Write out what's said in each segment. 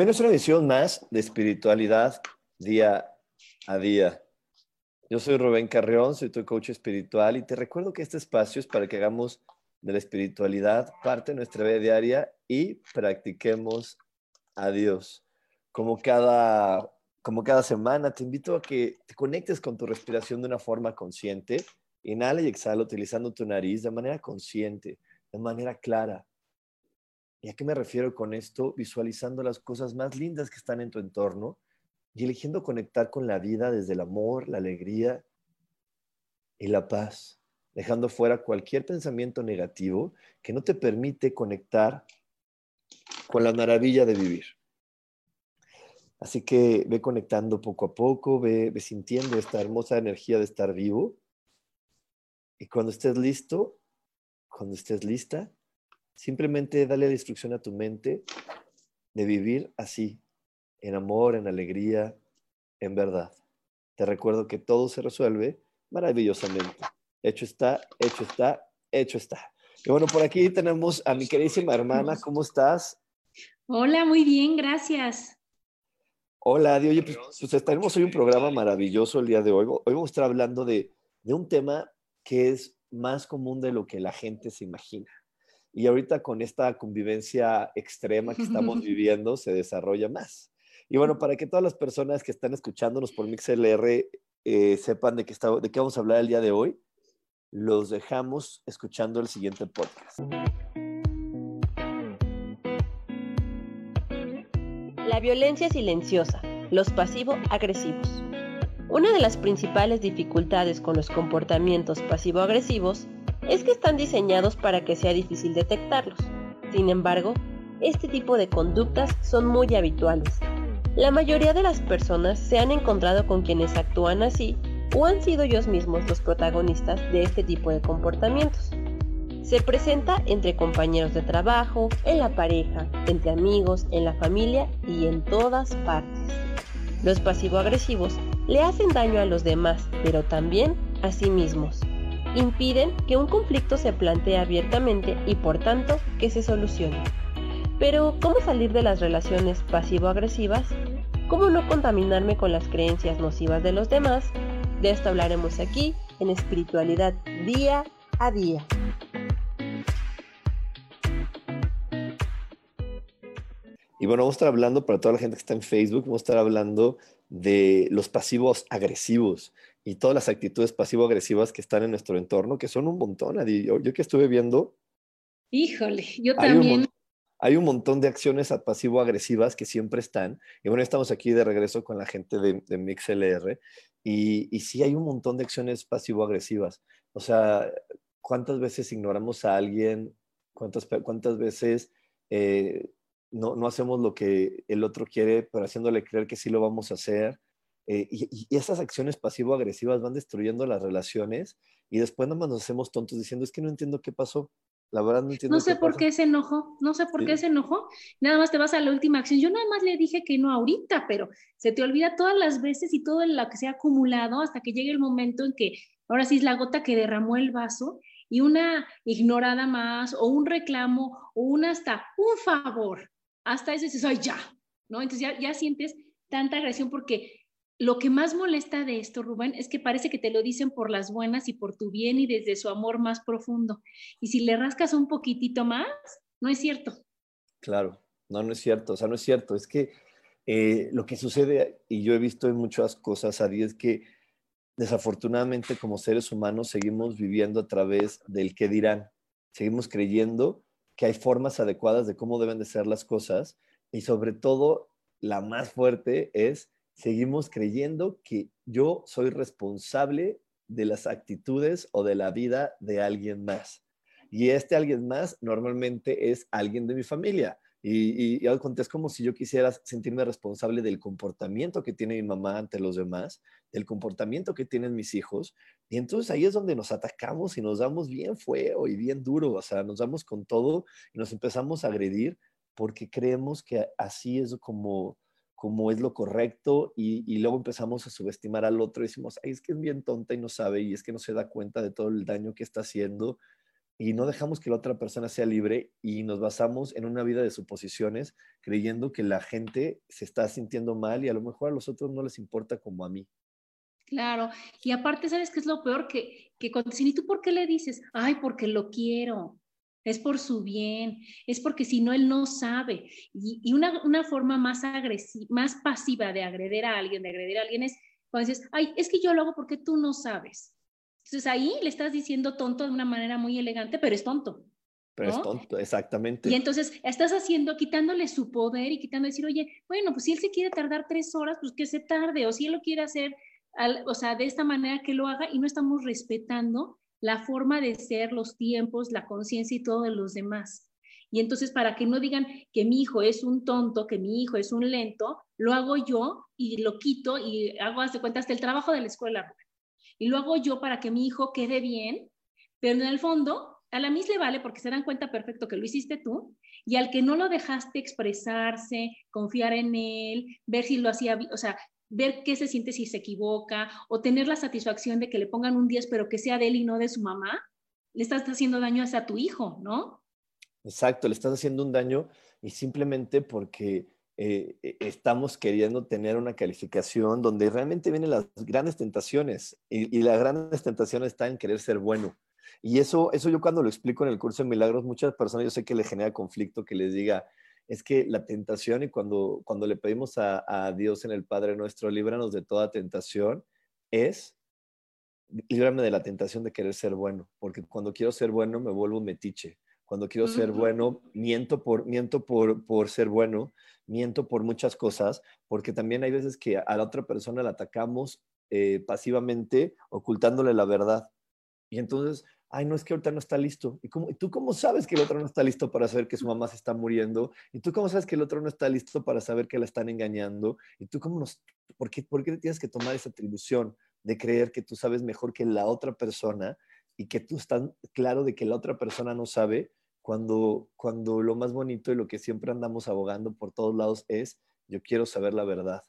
A una edición más de espiritualidad día a día. Yo soy Rubén Carrión, soy tu coach espiritual y te recuerdo que este espacio es para que hagamos de la espiritualidad parte de nuestra vida diaria y practiquemos a Dios. Como cada, como cada semana, te invito a que te conectes con tu respiración de una forma consciente. Inhala y exhala utilizando tu nariz de manera consciente, de manera clara ¿Y a qué me refiero con esto? Visualizando las cosas más lindas que están en tu entorno y eligiendo conectar con la vida desde el amor, la alegría y la paz, dejando fuera cualquier pensamiento negativo que no te permite conectar con la maravilla de vivir. Así que ve conectando poco a poco, ve, ve sintiendo esta hermosa energía de estar vivo. Y cuando estés listo, cuando estés lista, Simplemente dale la instrucción a tu mente de vivir así, en amor, en alegría, en verdad. Te recuerdo que todo se resuelve maravillosamente. Hecho está, hecho está, hecho está. Y bueno, por aquí tenemos a mi queridísima hermana. ¿Cómo estás? Hola, muy bien, gracias. Hola, Adi. Oye, pues, pues tenemos hoy un programa maravilloso el día de hoy. Hoy vamos a estar hablando de, de un tema que es más común de lo que la gente se imagina. Y ahorita con esta convivencia extrema que estamos viviendo se desarrolla más. Y bueno, para que todas las personas que están escuchándonos por MixLR eh, sepan de qué, de qué vamos a hablar el día de hoy, los dejamos escuchando el siguiente podcast. La violencia silenciosa, los pasivo-agresivos. Una de las principales dificultades con los comportamientos pasivo-agresivos es que están diseñados para que sea difícil detectarlos. Sin embargo, este tipo de conductas son muy habituales. La mayoría de las personas se han encontrado con quienes actúan así o han sido ellos mismos los protagonistas de este tipo de comportamientos. Se presenta entre compañeros de trabajo, en la pareja, entre amigos, en la familia y en todas partes. Los pasivo-agresivos le hacen daño a los demás, pero también a sí mismos impiden que un conflicto se plantee abiertamente y por tanto que se solucione. Pero, ¿cómo salir de las relaciones pasivo-agresivas? ¿Cómo no contaminarme con las creencias nocivas de los demás? De esto hablaremos aquí en Espiritualidad Día a Día. Y bueno, vamos a estar hablando para toda la gente que está en Facebook, vamos a estar hablando de los pasivos agresivos y todas las actitudes pasivo-agresivas que están en nuestro entorno, que son un montón. Yo, yo que estuve viendo. Híjole, yo también. Hay un montón de acciones pasivo-agresivas que siempre están. Y bueno, estamos aquí de regreso con la gente de, de MixLR. Y, y sí hay un montón de acciones pasivo-agresivas. O sea, ¿cuántas veces ignoramos a alguien? ¿Cuántas, cuántas veces eh, no, no hacemos lo que el otro quiere, pero haciéndole creer que sí lo vamos a hacer? Eh, y, esas acciones pasivo-agresivas van destruyendo las relaciones y después nada más nos hacemos tontos diciendo, es que no entiendo qué pasó. La verdad no entiendo. No sé por qué se enojó, no sé por qué se enojó. Nada más te vas a la última acción. Yo nada más le dije que no ahorita, pero se te olvida todas las veces y todo lo que se ha acumulado hasta que llegue el momento en que ahora sí es la gota que derramó el vaso y una ignorada más o un reclamo o un hasta un favor. Hasta ese soy ya, ¿no? Entonces ya, ya sientes tanta agresión porque lo que más molesta de esto, Rubén, es que parece que te lo dicen por las buenas y por tu bien y desde su amor más profundo. Y si le rascas un poquitito más, no es cierto. Claro, no, no es cierto. O sea, no es cierto. Es que eh, lo que sucede, y yo he visto en muchas cosas, Ari, es que desafortunadamente como seres humanos seguimos viviendo a través del qué dirán. Seguimos creyendo que hay formas adecuadas de cómo deben de ser las cosas y sobre todo la más fuerte es seguimos creyendo que yo soy responsable de las actitudes o de la vida de alguien más. Y este alguien más normalmente es alguien de mi familia. Y, y, y es como si yo quisiera sentirme responsable del comportamiento que tiene mi mamá ante los demás, del comportamiento que tienen mis hijos. Y entonces ahí es donde nos atacamos y nos damos bien fuego y bien duro, o sea, nos damos con todo y nos empezamos a agredir porque creemos que así es como, como es lo correcto y, luego empezamos a subestimar al otro y decimos, Ay, es que es bien tonta y no sabe y es que no se da cuenta de todo el daño que está haciendo y no dejamos que la otra persona sea libre y nos basamos en una vida de suposiciones creyendo que la gente se está sintiendo mal y a lo mejor a los otros no les importa como a mí. Claro, y aparte, ¿sabes qué es lo peor? Que, que cuando ¿y tú por qué le dices? Ay, porque lo quiero, es por su bien, es porque si no, él no sabe. Y, y una, una, forma más agresiva, más pasiva de agredir a alguien, de agredir a alguien es cuando dices, ay, es que yo lo hago porque tú no sabes. Entonces ahí le estás diciendo tonto de una manera muy elegante, pero es tonto. Pero es tonto, exactamente. Y entonces estás haciendo, quitándole su poder y quitando decir, oye, bueno, pues si él se quiere tardar tres horas, pues que se tarde, o si él lo quiere hacer, al, o sea, de esta manera que lo haga y no estamos respetando la forma de ser, los tiempos, la conciencia y todo de los demás. Y entonces, para que no digan que mi hijo es un tonto, que mi hijo es un lento, lo hago yo y lo quito y hago, haz de cuenta, hasta el trabajo de la escuela y lo hago yo para que mi hijo quede bien, pero en el fondo a la mis le vale porque se dan cuenta perfecto que lo hiciste tú y al que no lo dejaste expresarse, confiar en él, ver si lo hacía, o sea, ver qué se siente si se equivoca o tener la satisfacción de que le pongan un 10 pero que sea de él y no de su mamá, le estás haciendo daño a tu hijo, ¿no? Exacto, le estás haciendo un daño y simplemente porque eh, e, estamos queriendo tener una calificación donde realmente vienen las grandes tentaciones y, y las grandes tentaciones están en querer ser bueno. Y eso, eso yo cuando lo explico en el curso de milagros, muchas personas yo sé que le genera conflicto que les diga, es que la tentación y cuando, cuando le pedimos a, a Dios en el Padre nuestro, líbranos de toda tentación, es líbrame de la tentación de querer ser bueno, porque cuando quiero ser bueno me vuelvo metiche. Cuando quiero ser bueno, miento por, miento por, por ser bueno, miento por muchas cosas, porque también hay veces que a la otra persona la atacamos eh, pasivamente ocultándole la verdad. Y entonces, ay, no es que ahorita no está listo. ¿Y, cómo, ¿Y tú cómo sabes que el otro no está listo para saber que su mamá se está muriendo? ¿Y tú cómo sabes que el otro no está listo para saber que la están engañando? ¿Y tú cómo nos, por qué, por qué tienes que tomar esa atribución de creer que tú sabes mejor que la otra persona y que tú estás claro de que la otra persona no sabe? cuando, cuando lo más bonito y lo que siempre andamos abogando por todos lados es, yo quiero saber la verdad.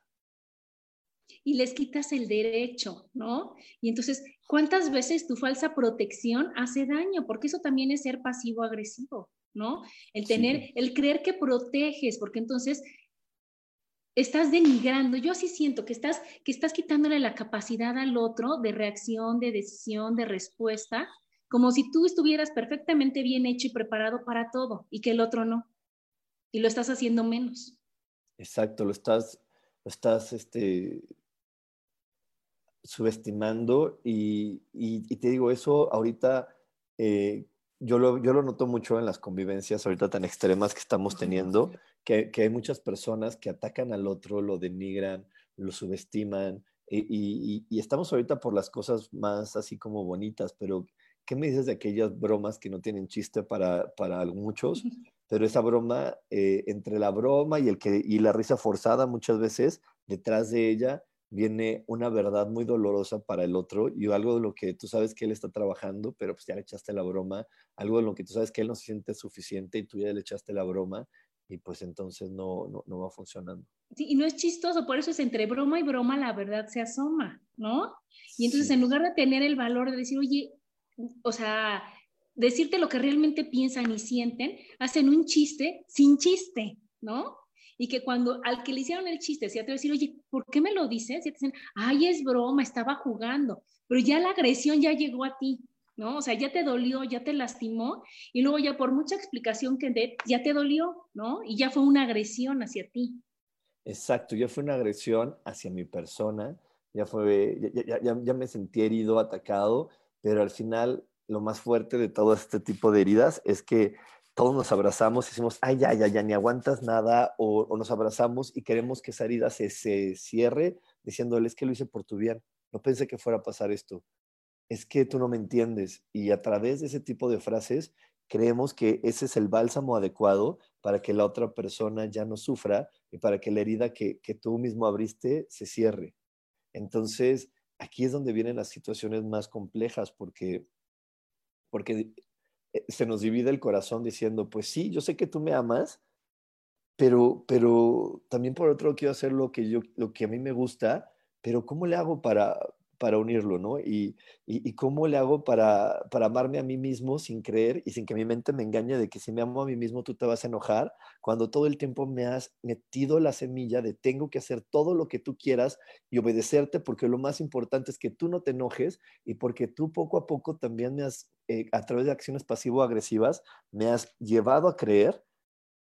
Y les quitas el derecho, ¿no? Y entonces, ¿cuántas veces tu falsa protección hace daño? Porque eso también es ser pasivo-agresivo, ¿no? El tener, sí. el creer que proteges, porque entonces estás denigrando. Yo sí siento que estás, que estás quitándole la capacidad al otro de reacción, de decisión, de respuesta, como si tú estuvieras perfectamente bien hecho y preparado para todo y que el otro no. Y lo estás haciendo menos. Exacto, lo estás, lo estás este, subestimando y, y, y, te digo eso ahorita, eh, yo, lo, yo lo noto mucho en las convivencias ahorita tan extremas que estamos teniendo, que, que hay muchas personas que atacan al otro, lo denigran, lo subestiman. Y, y, y, estamos ahorita por las cosas más así como bonitas, pero ¿qué me dices de aquellas bromas que no tienen chiste para, para muchos? Pero esa broma, eh, entre la broma y, el que, y la risa forzada muchas veces, detrás de ella viene una verdad muy dolorosa para el otro y algo de lo que tú sabes que él está trabajando, pero pues ya le echaste la broma, algo de lo que tú sabes que él no se siente suficiente y tú ya le echaste la broma y pues entonces no, no, no va funcionando. Sí, y no es chistoso, por eso es entre broma y broma la verdad se asoma, ¿no? Y entonces sí. en lugar de tener el valor de decir, oye, o sea, decirte lo que realmente piensan y sienten, hacen un chiste sin chiste, ¿no? Y que cuando al que le hicieron el chiste, si te va a decir, oye, ¿por qué me lo dices? Y te dicen, ay, es broma, estaba jugando, pero ya la agresión ya llegó a ti, ¿no? O sea, ya te dolió, ya te lastimó, y luego ya por mucha explicación que dé, ya te dolió, ¿no? Y ya fue una agresión hacia ti. Exacto, ya fue una agresión hacia mi persona, ya, fue, ya, me sentí herido, atacado, pero al final lo más fuerte de todo este tipo de heridas es que todos nos abrazamos y decimos, ay, ya, ya, ya, ni aguantas nada, o, nos abrazamos y queremos que esa herida se, se cierre diciéndole, es que lo hice por tu bien, no pensé que fuera a pasar esto, es que tú no me entiendes. Y a través de ese tipo de frases, creemos que ese es el bálsamo adecuado para que la otra persona ya no sufra y para que la herida que, que tú mismo abriste se cierre. Entonces, aquí es donde vienen las situaciones más complejas porque, porque se nos divide el corazón diciendo, pues sí, yo sé que tú me amas, pero, pero también por otro quiero hacer lo que, yo, lo que a mí me gusta, pero ¿cómo le hago para, para unirlo, ¿no? Y, y, cómo le hago para, para, amarme a mí mismo sin creer y sin que mi mente me engañe de que si me amo a mí mismo tú te vas a enojar, cuando todo el tiempo me has metido la semilla de tengo que hacer todo lo que tú quieras y obedecerte porque lo más importante es que tú no te enojes y porque tú poco a poco también me has, eh, a través de acciones pasivo-agresivas, me has llevado a creer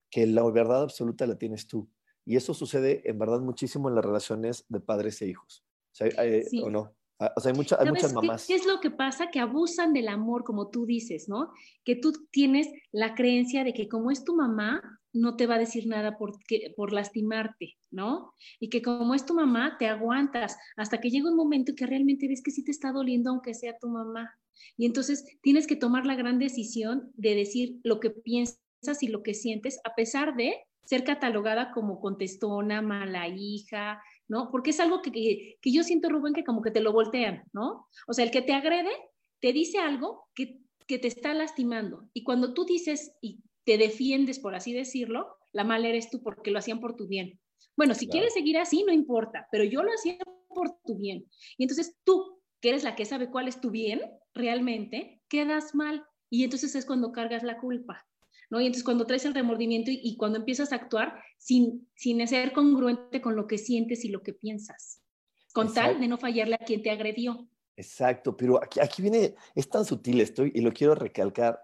que la verdad absoluta la tienes tú. Y eso sucede en verdad muchísimo en las relaciones de padres e hijos. Eh, ¿O no? Ah, o sea, hay, muchas mamás. Qué, es lo que pasa? Que abusan del amor, como tú dices, ¿no? Que tú tienes la creencia de que como es tu mamá, no te va a decir nada por, por lastimarte, ¿no? Y que como es tu mamá, te aguantas hasta que llega un momento que realmente ves que sí te está doliendo, aunque sea tu mamá. Y entonces tienes que tomar la gran decisión de decir lo que piensas y lo que sientes, a pesar de ser catalogada como contestona, mala hija, ¿no? Porque es algo que, que, yo siento, Rubén, que como que te lo voltean, ¿no? O sea, el que te agrede te dice algo que, que te está lastimando. Y cuando tú dices y te defiendes, por así decirlo, la mala eres tú porque lo hacían por tu bien. Bueno, si quieres seguir así, no importa, pero yo lo hacía por tu bien. Y entonces tú, que eres la que sabe cuál es tu bien realmente, quedas mal. Y entonces es cuando cargas la culpa. ¿No? Y entonces cuando traes el remordimiento y, cuando empiezas a actuar sin, sin ser congruente con lo que sientes y lo que piensas, con tal de no fallarle a quien te agredió. Exacto, pero aquí, aquí viene, es tan sutil esto y lo quiero recalcar.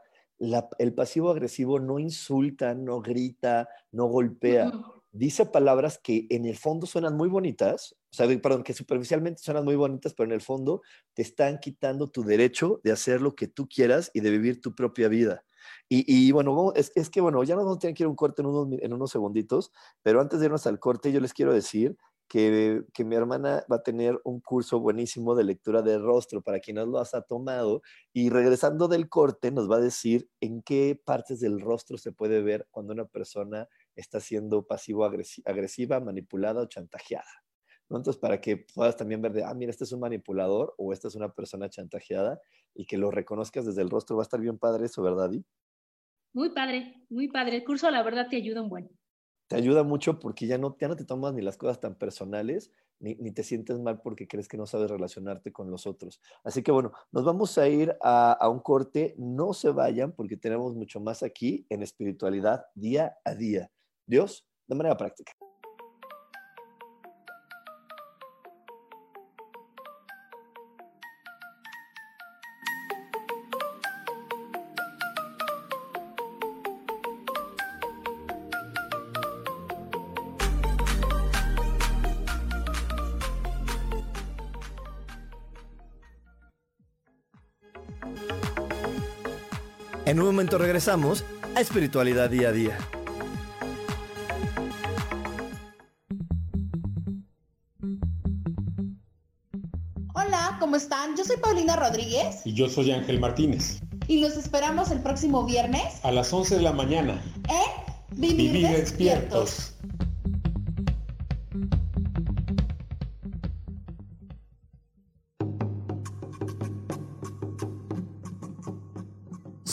el pasivo agresivo no insulta, no grita, no golpea. Dice palabras que en el fondo suenan muy bonitas, o sea, perdón, que superficialmente suenan muy bonitas, pero en el fondo te están quitando tu derecho de hacer lo que tú quieras y de vivir tu propia vida. Y, bueno, es, es, que bueno, ya nos vamos a tener que ir a un corte en unos, en unos segunditos, pero antes de irnos al corte, yo les quiero decir que, que, mi hermana va a tener un curso buenísimo de lectura de rostro para quien no lo ha tomado y regresando del corte nos va a decir en qué partes del rostro se puede ver cuando una persona está siendo pasivo-agresiva, manipulada o chantajeada. Entonces, para que puedas también ver de, ah, mira, este es un manipulador o esta es una persona chantajeada y que lo reconozcas desde el rostro, va a estar bien padre eso, ¿verdad, Di? Muy padre, muy padre. El curso, la verdad, te ayuda un buen. Te ayuda mucho porque ya no, ya no te tomas ni las cosas tan personales, ni, ni, te sientes mal porque crees que no sabes relacionarte con los otros. Así que bueno, nos vamos a ir a, a un corte. No se vayan porque tenemos mucho más aquí en espiritualidad día a día. Dios, de manera práctica. En un momento regresamos a Espiritualidad Día a Día. Hola, ¿cómo están? Yo soy Paulina Rodríguez. Y yo soy Ángel Martínez. Y los esperamos el próximo viernes. A las 11 de la mañana. En Vivir, despiertos.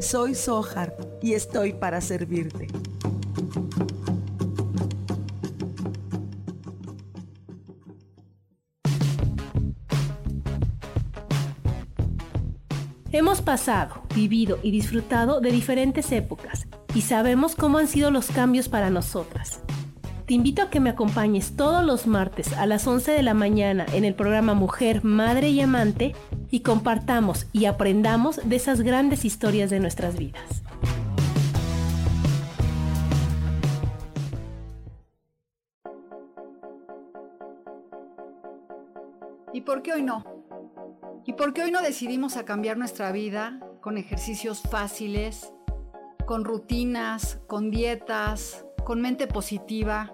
soy Sohar y estoy para servirte. Hemos pasado, vivido y disfrutado de diferentes épocas y sabemos cómo han sido los cambios para nosotras. Te invito a que me acompañes todos los martes a las 11 de la mañana en el programa Mujer, Madre y Amante y compartamos y aprendamos de esas grandes historias de nuestras vidas. ¿Y por qué hoy no? ¿Y por qué hoy no decidimos a cambiar nuestra vida con ejercicios fáciles, con rutinas, con dietas, con mente positiva?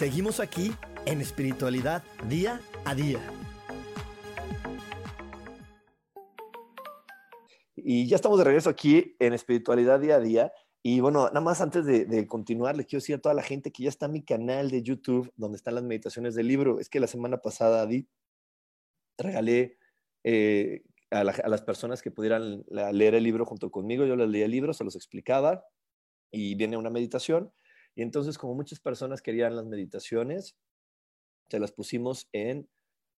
Seguimos aquí en espiritualidad día a día. Y ya estamos de regreso aquí en espiritualidad día a día. Y bueno, nada más antes de, continuar, le quiero decir a toda la gente que ya está mi canal de YouTube, donde están las meditaciones del libro. Es que la semana pasada di, regalé eh, a, las personas que pudieran leer el libro junto conmigo. Yo les leía el libro, se los explicaba y viene una meditación. Y entonces, como muchas personas querían las meditaciones, se las pusimos en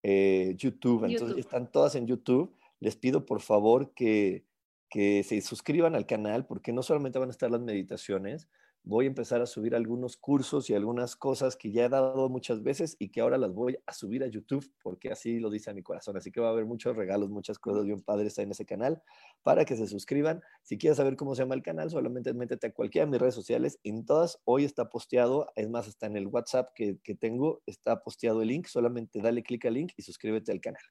eh, YouTube. Entonces, están todas en YouTube. Les pido por favor que que se suscriban al canal porque no solamente van a estar las meditaciones, voy a empezar a subir algunos cursos y algunas cosas que ya he dado muchas veces y que ahora las voy a subir a YouTube porque así lo dice a mi corazón. Así que va a haber muchos regalos, muchas cosas bien padres en ese canal para que se suscriban. Si quieres saber cómo se llama el canal, solamente métete a cualquiera de mis redes sociales. En todas, hoy está posteado, es más, está en el WhatsApp que tengo, está posteado el link. Solamente dale clic al link y suscríbete al canal.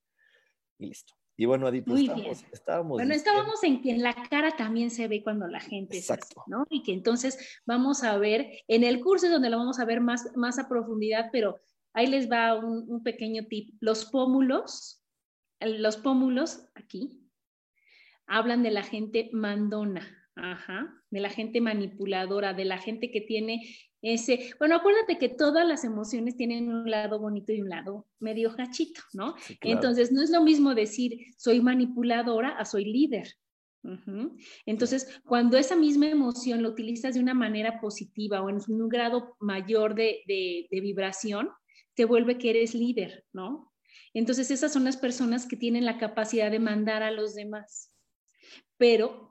Y listo. Y bueno, Adi, pues estábamos, estábamos, Bueno, estábamos en que en la cara también se ve cuando la gente Exacto. ¿no? Y que entonces vamos a ver, en el curso es donde lo vamos a ver más, más a profundidad, pero ahí les va un, un pequeño tip. Los pómulos, los pómulos aquí, hablan de la gente mandona, ajá, de la gente manipuladora, de la gente que tiene ese, bueno, acuérdate que todas las emociones tienen un lado bonito y un lado medio gachito, ¿no? Entonces, no es lo mismo decir soy manipuladora a soy líder. Entonces, cuando esa misma emoción la utilizas de una manera positiva o en un grado mayor de, de vibración, te vuelve que eres líder, ¿no? Entonces, esas son las personas que tienen la capacidad de mandar a los demás. Pero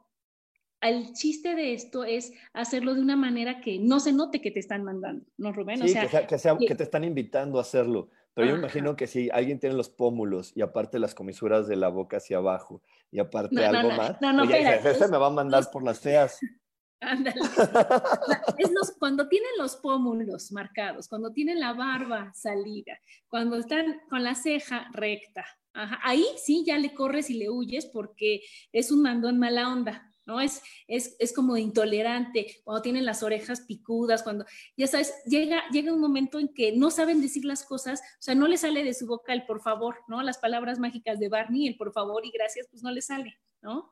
el chiste de esto es hacerlo de una manera que no se note que te están mandando, ¿no, Rubén? Sí, que, sea, que, te están invitando a hacerlo. Pero yo imagino que si alguien tiene los pómulos y aparte las comisuras de la boca hacia abajo y aparte algo más, no, no, ese me va a mandar por las feas. Ándale. es los, cuando tienen los pómulos marcados, cuando tienen la barba salida, cuando están con la ceja recta, ahí sí ya le corres y le huyes porque es un mandón mala onda, ¿no? Es, es, como intolerante, cuando tienen las orejas picudas, cuando, ya sabes, llega, llega un momento en que no saben decir las cosas, o sea, no le sale de su boca el por favor, ¿no? Las palabras mágicas de Barney, el por favor y gracias, pues no le sale, ¿no?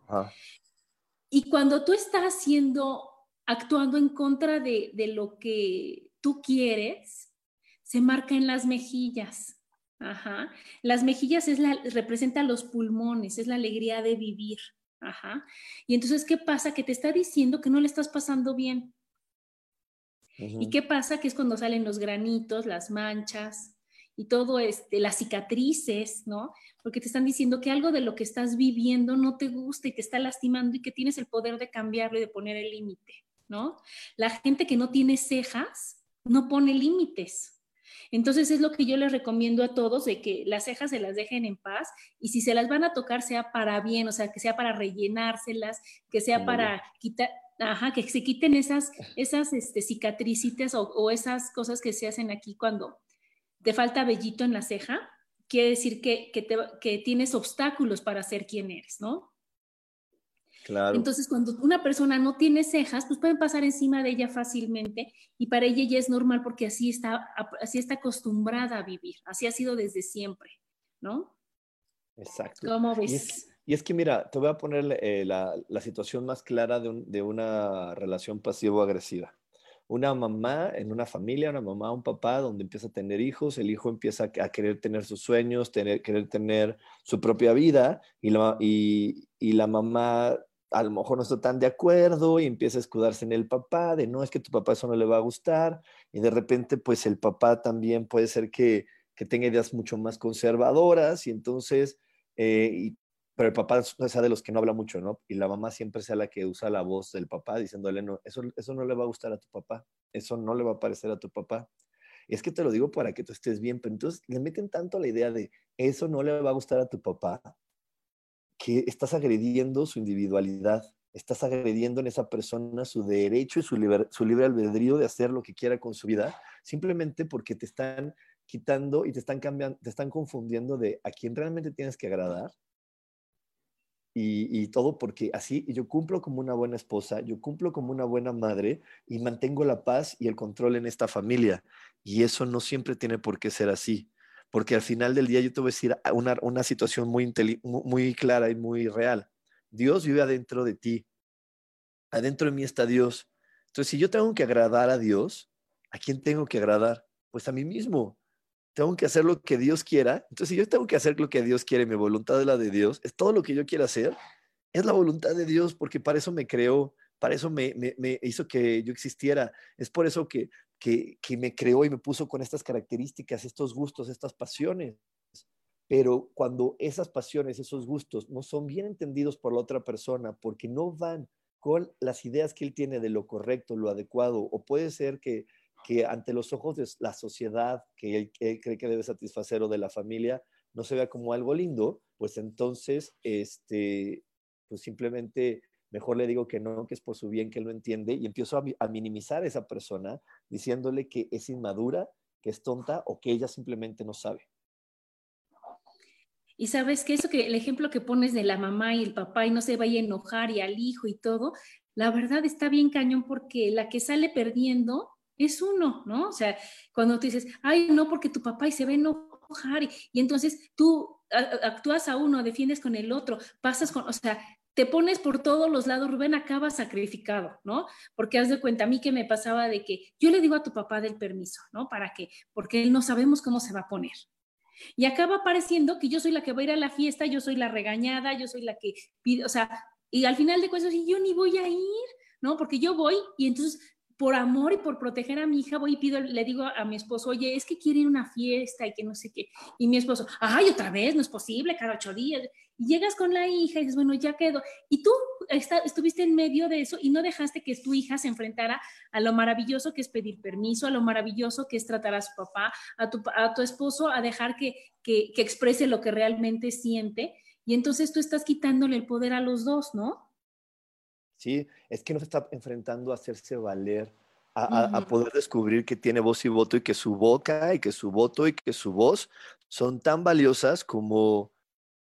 Y cuando tú estás haciendo, actuando en contra de, de lo que tú quieres, se marca en las mejillas. Ajá. Las mejillas es la, representa los pulmones, es la alegría de vivir. Ajá. Y entonces, ¿qué pasa? Que te está diciendo que no le estás pasando bien. ¿Y qué pasa? Que es cuando salen los granitos, las manchas y todo este, las cicatrices, ¿no? Porque te están diciendo que algo de lo que estás viviendo no te gusta y te está lastimando y que tienes el poder de cambiarlo y de poner el límite, ¿no? La gente que no tiene cejas no pone límites. Entonces es lo que yo les recomiendo a todos de que las cejas se las dejen en paz y si se las van a tocar sea para bien, o sea, que sea para rellenárselas, que sea para quitar, ajá, que se quiten esas, esas este, cicatricitas o, esas cosas que se hacen aquí cuando te falta vellito en la ceja, quiere decir que, que, que tienes obstáculos para ser quien eres, ¿no? Entonces, cuando una persona no tiene cejas, pues pueden pasar encima de ella fácilmente y para ella ya es normal porque así está, así está acostumbrada a vivir, así ha sido desde siempre, ¿no? Exacto. ¿Cómo ves? Y es que, mira, te voy a poner eh, la, la, situación más clara de, un, de una relación pasivo-agresiva. Una mamá en una familia, una mamá, un papá, donde empieza a tener hijos, el hijo empieza a querer tener sus sueños, tener, querer tener su propia vida, y la, y, y la mamá a lo mejor no está tan de acuerdo y empieza a escudarse en el papá, de no, es que tu papá eso no le va a gustar, y de repente pues el papá también puede ser que, que tenga ideas mucho más conservadoras y entonces, eh, y, pero el papá sea de los que no habla mucho, ¿no? Y la mamá siempre sea la que usa la voz del papá diciéndole, no, eso, eso no le va a gustar a tu papá, eso no le va a parecer a tu papá. Es que te lo digo para que tú estés bien, pero entonces le meten tanto la idea de, eso no le va a gustar a tu papá, estás agrediendo su individualidad, estás agrediendo en esa persona su derecho y su, su libre albedrío de hacer lo que quiera con su vida, simplemente porque te están quitando y te están cambiando, te están confundiendo de a quién realmente tienes que agradar. Y, y, todo porque así yo cumplo como una buena esposa, yo cumplo como una buena madre y mantengo la paz y el control en esta familia. Y eso no siempre tiene por qué ser así porque al final del día yo te voy a decir una, una situación muy, muy clara y muy real. Dios vive adentro de ti. Adentro de mí está Dios. Entonces, si yo tengo que agradar a Dios, ¿a quién tengo que agradar? Pues a mí mismo. Tengo que hacer lo que Dios quiera. Entonces, si yo tengo que hacer lo que Dios quiere, mi voluntad es la de Dios, es todo lo que yo quiero hacer, es la voluntad de Dios, porque para eso me creó, para eso me, me, hizo que yo existiera. Es por eso que que, me creó y me puso con estas características, estos gustos, estas pasiones. Pero cuando esas pasiones, esos gustos no son bien entendidos por la otra persona porque no van con las ideas que él tiene de lo correcto, lo adecuado, o puede ser que, que ante los ojos de la sociedad que él, cree que debe satisfacer o de la familia no se vea como algo lindo, pues entonces, este, pues simplemente mejor le digo que no, que es por su bien que él no entiende y empiezo a, minimizar a esa persona diciéndole que es inmadura, que es tonta o que ella simplemente no sabe. Y sabes que eso que el ejemplo que pones de la mamá y el papá y no se vaya a enojar y al hijo y todo, la verdad está bien cañón porque la que sale perdiendo es uno, ¿no? O sea, cuando tú dices, ay, no, porque tu papá y se ve enojar y, y entonces tú actúas a uno, defiendes con el otro, pasas con, o sea, te pones por todos los lados, Rubén acaba sacrificado, ¿no? Porque haz de cuenta a mí que me pasaba de que yo le digo a tu papá del permiso, ¿no? ¿Para qué? Porque él no sabemos cómo se va a poner. Y acaba pareciendo que yo soy la que va a ir a la fiesta, yo soy la regañada, yo soy la que pide, o sea, y al final de cuentas, yo ni voy a ir, ¿no? Porque yo voy y entonces por amor y por proteger a mi hija, voy y pido, le digo a mi esposo, oye, es que quiere ir a una fiesta y que no sé qué. Y mi esposo, ay, otra vez, no es posible, cada ocho días. Y llegas con la hija y dices, bueno, ya quedó. Y tú estuviste en medio de eso y no dejaste que tu hija se enfrentara a lo maravilloso que es pedir permiso, a lo maravilloso que es tratar a su papá, a tu, a tu esposo, a dejar que, que, que exprese lo que realmente siente. Y entonces tú estás quitándole el poder a los dos, ¿no? ¿Sí? Es que no se está enfrentando a hacerse valer, a, poder descubrir que tiene voz y voto y que su boca y que su voto y que su voz son tan valiosas como,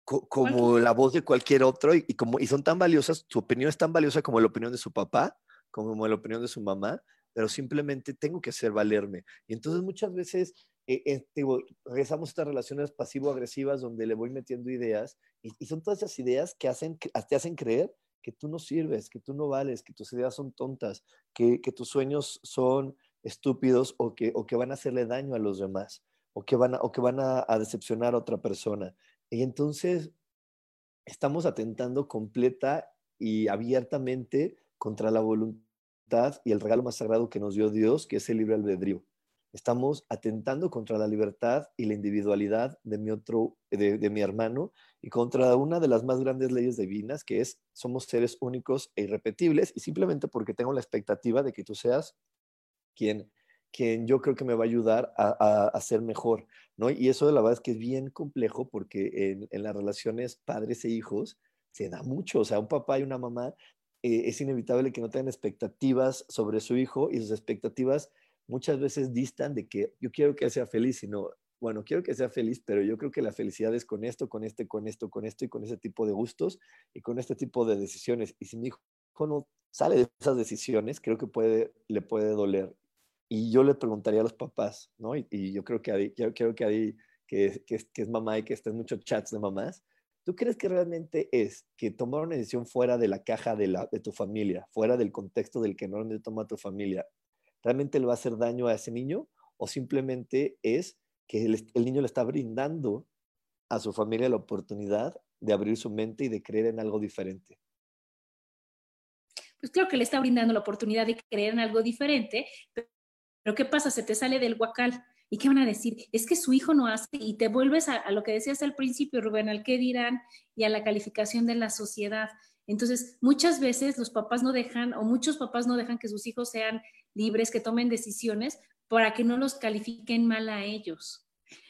como la voz de cualquier otro y, como, y son tan valiosas, su opinión es tan valiosa como la opinión de su papá, como la opinión de su mamá, pero simplemente tengo que hacer valerme. Y entonces muchas veces eh, eh, regresamos a estas relaciones pasivo-agresivas donde le voy metiendo ideas y, y, son todas esas ideas que hacen, te hacen creer que tú no sirves, que tú no vales, que tus ideas son tontas, que, tus sueños son estúpidos o que, van a hacerle daño a los demás o que van a, decepcionar a otra persona. Y entonces estamos atentando completa y abiertamente contra la voluntad y el regalo más sagrado que nos dio Dios, que es el libre albedrío. Estamos atentando contra la libertad y la individualidad de mi otro, de mi hermano, y contra una de las más grandes leyes divinas, que es somos seres únicos e irrepetibles, y simplemente porque tengo la expectativa de que tú seas quien, quien yo creo que me va a ayudar a, a, ser mejor, ¿no? Y eso de la verdad es que es bien complejo porque en, las relaciones padres e hijos se da mucho, o sea, un papá y una mamá eh, es inevitable que no tengan expectativas sobre su hijo y sus expectativas muchas veces distan de que yo quiero que sea feliz, sino bueno, quiero que sea feliz, pero yo creo que la felicidad es con esto, con este, con esto, con esto y con ese tipo de gustos y con este tipo de decisiones. Y si mi hijo no sale de esas decisiones, creo que puede, le puede doler. Y yo le preguntaría a los papás, ¿no? Y, yo creo que Adi, yo creo que, Adi que, que, que, es mamá y que está en muchos chats de mamás, ¿Tú crees que realmente es que tomar una decisión fuera de la caja de, la, de tu familia, fuera del contexto del que normalmente toma tu familia, realmente le va a hacer daño a ese niño? ¿O simplemente es que el, niño le está brindando a su familia la oportunidad de abrir su mente y de creer en algo diferente? Pues creo que le está brindando la oportunidad de creer en algo diferente, pero ¿qué pasa? Se te sale del guacal. ¿Y qué van a decir? Es que su hijo no hace y te vuelves a, lo que decías al principio, Rubén, al qué dirán y a la calificación de la sociedad. Entonces, muchas veces los papás no dejan o muchos papás no dejan que sus hijos sean libres, que tomen decisiones para que no los califiquen mal a ellos.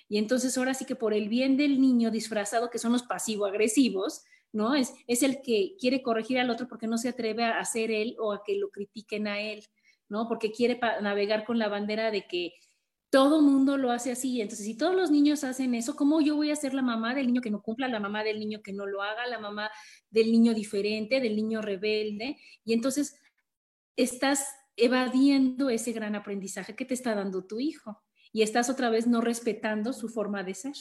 Y entonces ahora sí que por el bien del niño disfrazado, que son los pasivo-agresivos, ¿no? Es, es el que quiere corregir al otro porque no se atreve a hacer él o a que lo critiquen a él, ¿no? Porque quiere navegar con la bandera de que todo mundo lo hace así. Entonces, si todos los niños hacen eso, ¿cómo yo voy a ser la mamá del niño que no cumpla, la mamá del niño que no lo haga, la mamá del niño diferente, del niño rebelde? Y entonces estás evadiendo ese gran aprendizaje que te está dando tu hijo y estás otra vez no respetando su forma de ser.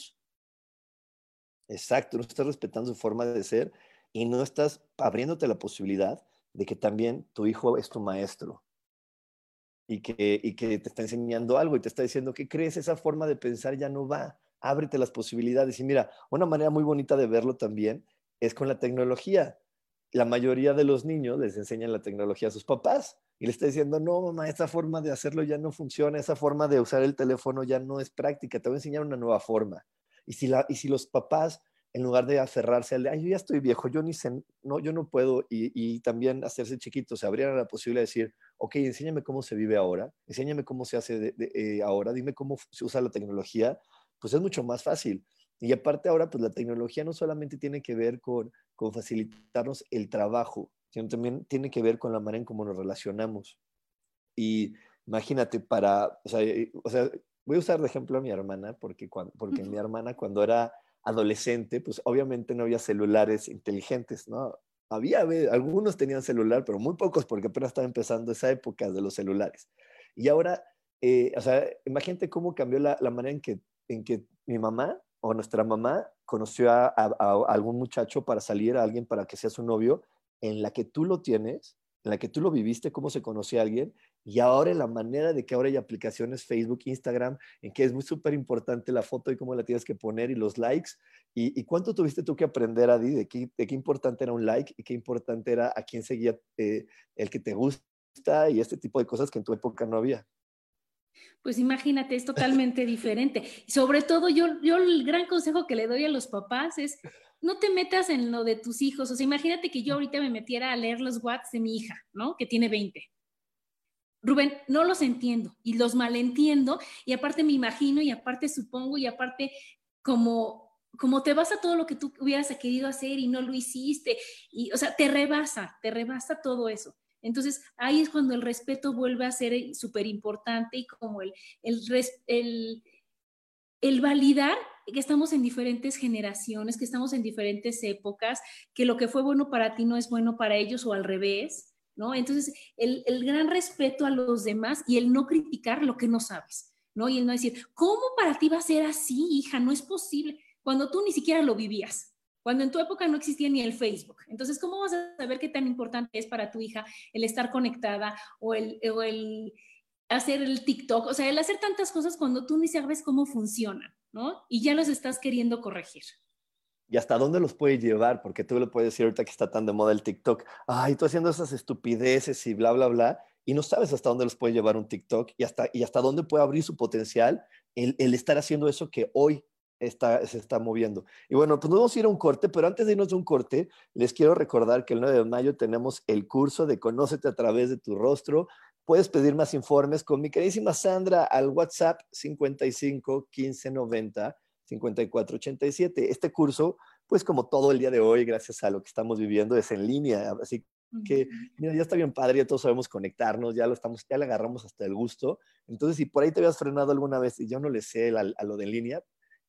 Exacto, no estás respetando su forma de ser y no estás abriéndote la posibilidad de que también tu hijo es tu maestro y que, y que te está enseñando algo y te está diciendo que crees esa forma de pensar ya no va. Ábrete las posibilidades. Y mira, una manera muy bonita de verlo también es con la tecnología. La mayoría de los niños les enseñan la tecnología a sus papás y le está diciendo, no, mamá, esa forma de hacerlo ya no funciona, esa forma de usar el teléfono ya no es práctica, te voy a enseñar una nueva forma. Y si, la, y si los papás en lugar de aferrarse al de, ay, yo ya estoy viejo, yo ni sé, no, yo no puedo, y, y también hacerse chiquito, se abriera la posibilidad de decir, ok, enséñame cómo se vive ahora, enséñame cómo se hace eh, ahora, dime cómo se usa la tecnología, pues es mucho más fácil. Y aparte ahora, pues la tecnología no solamente tiene que ver con, con facilitarnos el trabajo, sino también tiene que ver con la manera en cómo nos relacionamos. Y imagínate, para, o sea, eh, o sea voy a usar de ejemplo a mi hermana, porque, cuando, porque mi hermana cuando era adolescente, pues obviamente no había celulares inteligentes, ¿no? Había, algunos tenían celular, pero muy pocos porque apenas estaba empezando esa época de los celulares. Y ahora, eh, o sea, imagínate cómo cambió la, manera en que, en que mi mamá o nuestra mamá conoció a, a, algún muchacho para salir, a alguien para que sea su novio, en la que tú lo tienes, en la que tú lo viviste, cómo se conocía a alguien, y ahora en la manera de que ahora hay aplicaciones Facebook, Instagram, en que es muy súper importante la foto y cómo la tienes que poner y los likes. ¿Y, cuánto tuviste tú que aprender, Adi, de qué, de qué importante era un like y qué importante era a quién seguía eh, el que te gusta y este tipo de cosas que en tu época no había? Pues imagínate, es totalmente diferente. Sobre todo yo, yo el gran consejo que le doy a los papás es no te metas en lo de tus hijos. O sea, imagínate que yo ahorita me metiera a leer los WhatsApp de mi hija, ¿no? Que tiene 20. Rubén, no los entiendo y los malentiendo y aparte me imagino y aparte supongo y aparte como, como te vas a todo lo que tú hubieras querido hacer y no lo hiciste y, o sea, te rebasa, te rebasa todo eso. Entonces, ahí es cuando el respeto vuelve a ser súper importante y como el, el, el, el validar que estamos en diferentes generaciones, que estamos en diferentes épocas, que lo que fue bueno para ti no es bueno para ellos o al revés ¿no? Entonces, el, gran respeto a los demás y el no criticar lo que no sabes, ¿no? Y el no decir, ¿cómo para ti va a ser así, hija? No es posible, cuando tú ni siquiera lo vivías, cuando en tu época no existía ni el Facebook. Entonces, ¿cómo vas a saber qué tan importante es para tu hija el estar conectada o el, o el hacer el TikTok? O sea, el hacer tantas cosas cuando tú ni sabes cómo funcionan, ¿no? Y ya los estás queriendo corregir y hasta dónde los puede llevar, porque tú le puedes decir ahorita que está tan de moda el TikTok, ay, tú haciendo esas estupideces y bla, bla, bla, y no sabes hasta dónde los puede llevar un TikTok y hasta, y hasta dónde puede abrir su potencial el estar haciendo eso que hoy está, se está moviendo. Y bueno, pues nos vamos a ir a un corte, pero antes de irnos de un corte, les quiero recordar que el 9 de mayo tenemos el curso de Conócete a través de tu rostro. Puedes pedir más informes con mi queridísima Sandra al WhatsApp 55 15 90 5487. Este curso, pues como todo el día de hoy, gracias a lo que estamos viviendo, es en línea. Así que, mira, ya está bien padre, ya todos sabemos conectarnos, ya lo estamos, ya le agarramos hasta el gusto. Entonces, si por ahí te habías frenado alguna vez y yo no le sé a, lo de en línea,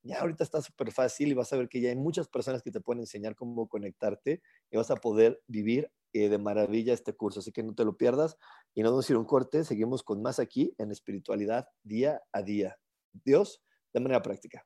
ya ahorita está súper fácil y vas a ver que ya hay muchas personas que te pueden enseñar cómo conectarte y vas a poder vivir eh, de maravilla este curso. Así que no te lo pierdas y no vamos a ir un corte. Seguimos con más aquí en espiritualidad día a día. Dios, de manera práctica.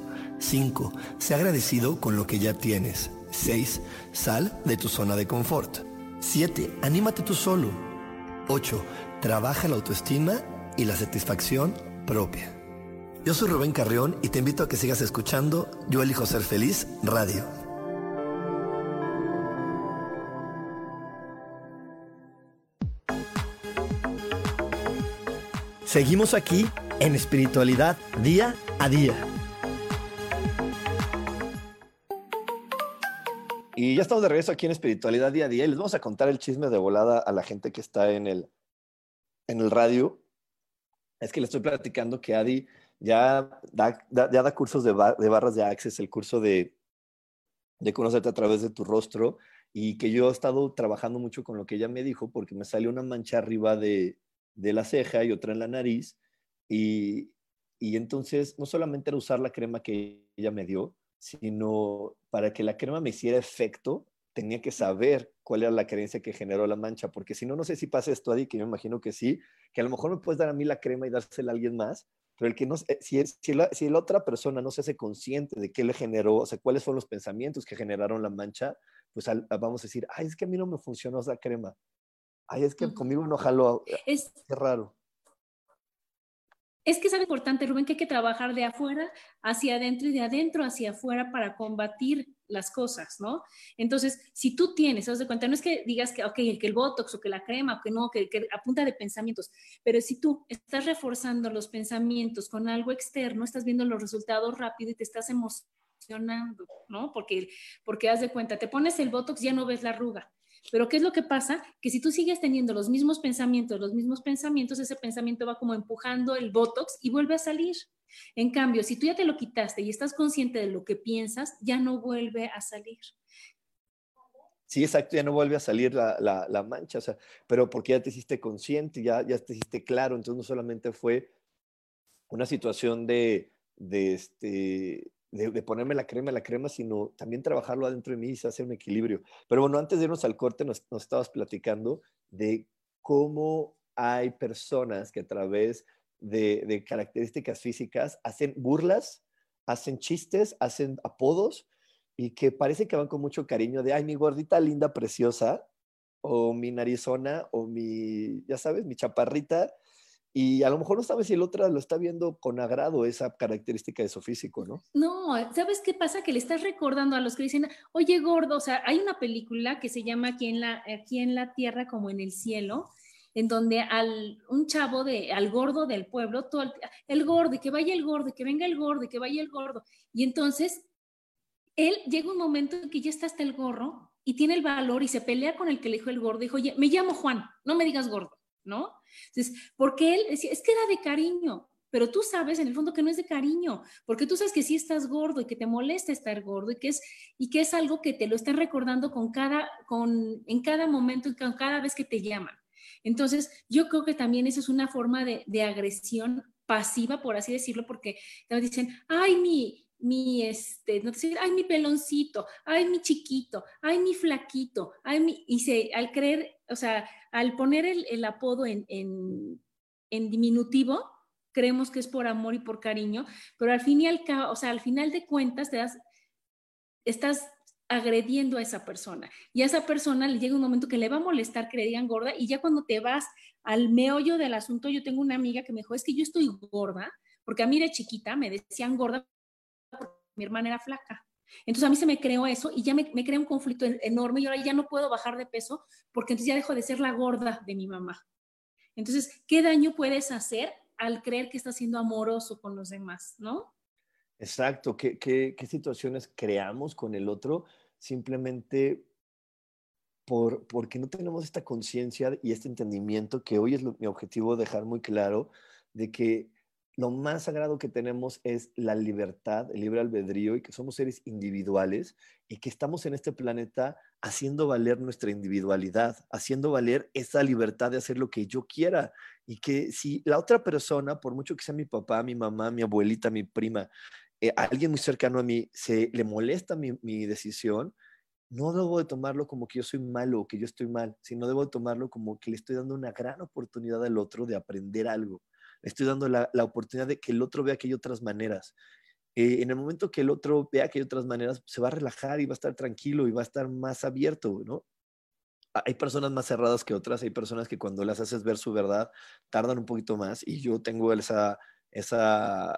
5. Sé agradecido con lo que ya tienes. 6. Sal de tu zona de confort. 7. Anímate tú solo. 8. Trabaja la autoestima y la satisfacción propia. Yo soy Rubén Carrión y te invito a que sigas escuchando Yo elijo ser feliz radio. Seguimos aquí en espiritualidad día a día. Y ya estamos de regreso aquí en espiritualidad día a día y les vamos a contar el chisme de volada a la gente que está en el, en el radio. Es que le estoy platicando que Adi ya da, ya da cursos de, barras de Access, el curso de, de conocerte a través de tu rostro, y que yo he estado trabajando mucho con lo que ella me dijo, porque me salió una mancha arriba de, de la ceja y otra en la nariz, y, y entonces no solamente era usar la crema que ella me dio, sino para que la crema me hiciera efecto, tenía que saber cuál era la creencia que generó la mancha, porque si no, no sé si pasa esto, Adi, que yo me imagino que sí, que a lo mejor me puedes dar a mí la crema y dársela a alguien más, pero el que no, eh, si, si, la, si la otra persona no se hace consciente de qué le generó, o sea, cuáles son los pensamientos que generaron la mancha, pues vamos a decir, ay, es que a mí no me funcionó esa crema. Ay, es que conmigo no jaló. Es, Qué raro. Es que es algo importante, Rubén, que hay que trabajar de afuera hacia adentro y de adentro hacia afuera para combatir las cosas, ¿no? Entonces, si tú tienes, ¿sabes de cuenta? No es que digas que, ok, el que el Botox o que la crema o que no, que, que a punta de pensamientos, pero si tú estás reforzando los pensamientos con algo externo, estás viendo los resultados rápido y te estás emocionando, ¿no? Porque, porque haz de cuenta, te pones el Botox, ya no ves la arruga, pero ¿qué es lo que pasa? Que si tú sigues teniendo los mismos pensamientos, los mismos pensamientos, ese pensamiento va como empujando el Botox y vuelve a salir. En cambio, si tú ya te lo quitaste y estás consciente de lo que piensas, ya no vuelve a salir. Sí, exacto, ya no vuelve a salir la, la, mancha, o sea, pero porque ya te hiciste consciente, ya, ya te hiciste claro, entonces no solamente fue una situación de, de, este, de, ponerme la crema, la crema, sino también trabajarlo adentro de mí y se un equilibrio. Pero bueno, antes de irnos al corte, nos, nos estabas platicando de cómo hay personas que a través de, de características físicas hacen burlas, hacen chistes, hacen apodos y que parece que van con mucho cariño de, ay, mi gordita linda, preciosa, o mi narizona, o mi, ya sabes, mi chaparrita, y a lo mejor no sabes si el otro lo está viendo con agrado esa característica de su físico, ¿no? No, ¿sabes qué pasa? Que le estás recordando a los que dicen, oye, gordo, o sea, hay una película que se llama Aquí en la, aquí en la Tierra como en el cielo, en donde al un chavo de al gordo del pueblo, todo el, el gordo, que vaya el gordo, que venga el gordo, que vaya el gordo. Y entonces él llega un momento en que ya está hasta el gorro y tiene el valor y se pelea con el que le dijo el gordo, dijo, oye, me llamo Juan, no me digas gordo. ¿No? Entonces, porque él decía, es que era de cariño, pero tú sabes en el fondo que no es de cariño, porque tú sabes que sí estás gordo y que te molesta estar gordo y que es, y que es algo que te lo están recordando con cada, con, en cada momento y con cada vez que te llaman. Entonces, yo creo que también eso es una forma de, de agresión pasiva, por así decirlo, porque te dicen, ay, mi, mi, este, no ay, mi peloncito, ay, mi chiquito, ay, mi flaquito, ay, mi, y se, al creer, o sea, al poner el, apodo en, diminutivo, creemos que es por amor y por cariño, pero al fin y al cabo, o sea, al final de cuentas te das, estás agrediendo a esa persona y a esa persona le llega un momento que le va a molestar que le digan gorda y ya cuando te vas al meollo del asunto, yo tengo una amiga que me dijo, es que yo estoy gorda, porque a mí de chiquita me decían gorda mi hermana era flaca. Entonces a mí se me creó eso y ya me, me crea un conflicto enorme y ahora ya no puedo bajar de peso porque entonces ya dejo de ser la gorda de mi mamá. Entonces, ¿qué daño puedes hacer al creer que estás siendo amoroso con los demás, no? Exacto, ¿Qué, qué, qué situaciones creamos con el otro simplemente por, porque no tenemos esta conciencia y este entendimiento que hoy es mi objetivo dejar muy claro de que lo más sagrado que tenemos es la libertad, el libre albedrío y que somos seres individuales y que estamos en este planeta haciendo valer nuestra individualidad, haciendo valer esa libertad de hacer lo que yo quiera. Y que si la otra persona, por mucho que sea mi papá, mi mamá, mi abuelita, mi prima, eh, alguien muy cercano a mí, se le molesta mi, mi decisión, no debo de tomarlo como que yo soy malo o que yo estoy mal, sino debo de tomarlo como que le estoy dando una gran oportunidad al otro de aprender algo estoy dando la, oportunidad de que el otro vea que hay otras maneras. Eh, en el momento que el otro vea que hay otras maneras, se va a relajar y va a estar tranquilo y va a estar más abierto, ¿no? Hay personas más cerradas que otras, hay personas que cuando las haces ver su verdad tardan un poquito más y yo tengo esa, esa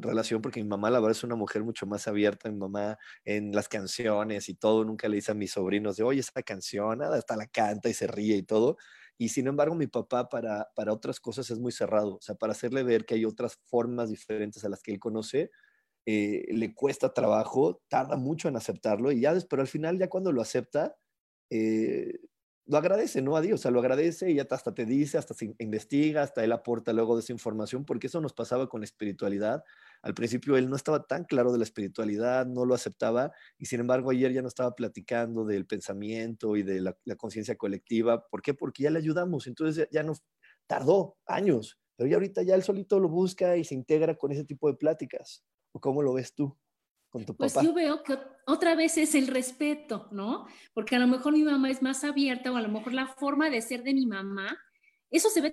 relación porque mi mamá la verdad es una mujer mucho más abierta, mi mamá en las canciones y todo, nunca le dice a mis sobrinos de, oye, esa canción, nada, hasta la canta y se ríe y todo. Y sin embargo, mi papá para, para otras cosas es muy cerrado, o sea, para hacerle ver que hay otras formas diferentes a las que él conoce, eh, le cuesta trabajo, tarda mucho en aceptarlo y ya, pero al final, ya cuando lo acepta, eh, lo agradece, ¿no? A Dios, o sea, lo agradece y ya hasta te dice, hasta se investiga, hasta él aporta luego de esa información, porque eso nos pasaba con la espiritualidad. Al principio él no estaba tan claro de la espiritualidad, no lo aceptaba, y sin embargo ayer ya no estaba platicando del pensamiento y de la, conciencia colectiva. ¿Por qué? Porque ya le ayudamos, entonces ya, no tardó años, pero ya ahorita ya él solito lo busca y se integra con ese tipo de pláticas. ¿O cómo lo ves tú? Pues yo veo que otra vez es el respeto, ¿no? Porque a lo mejor mi mamá es más abierta o a lo mejor la forma de ser de mi mamá, eso se ve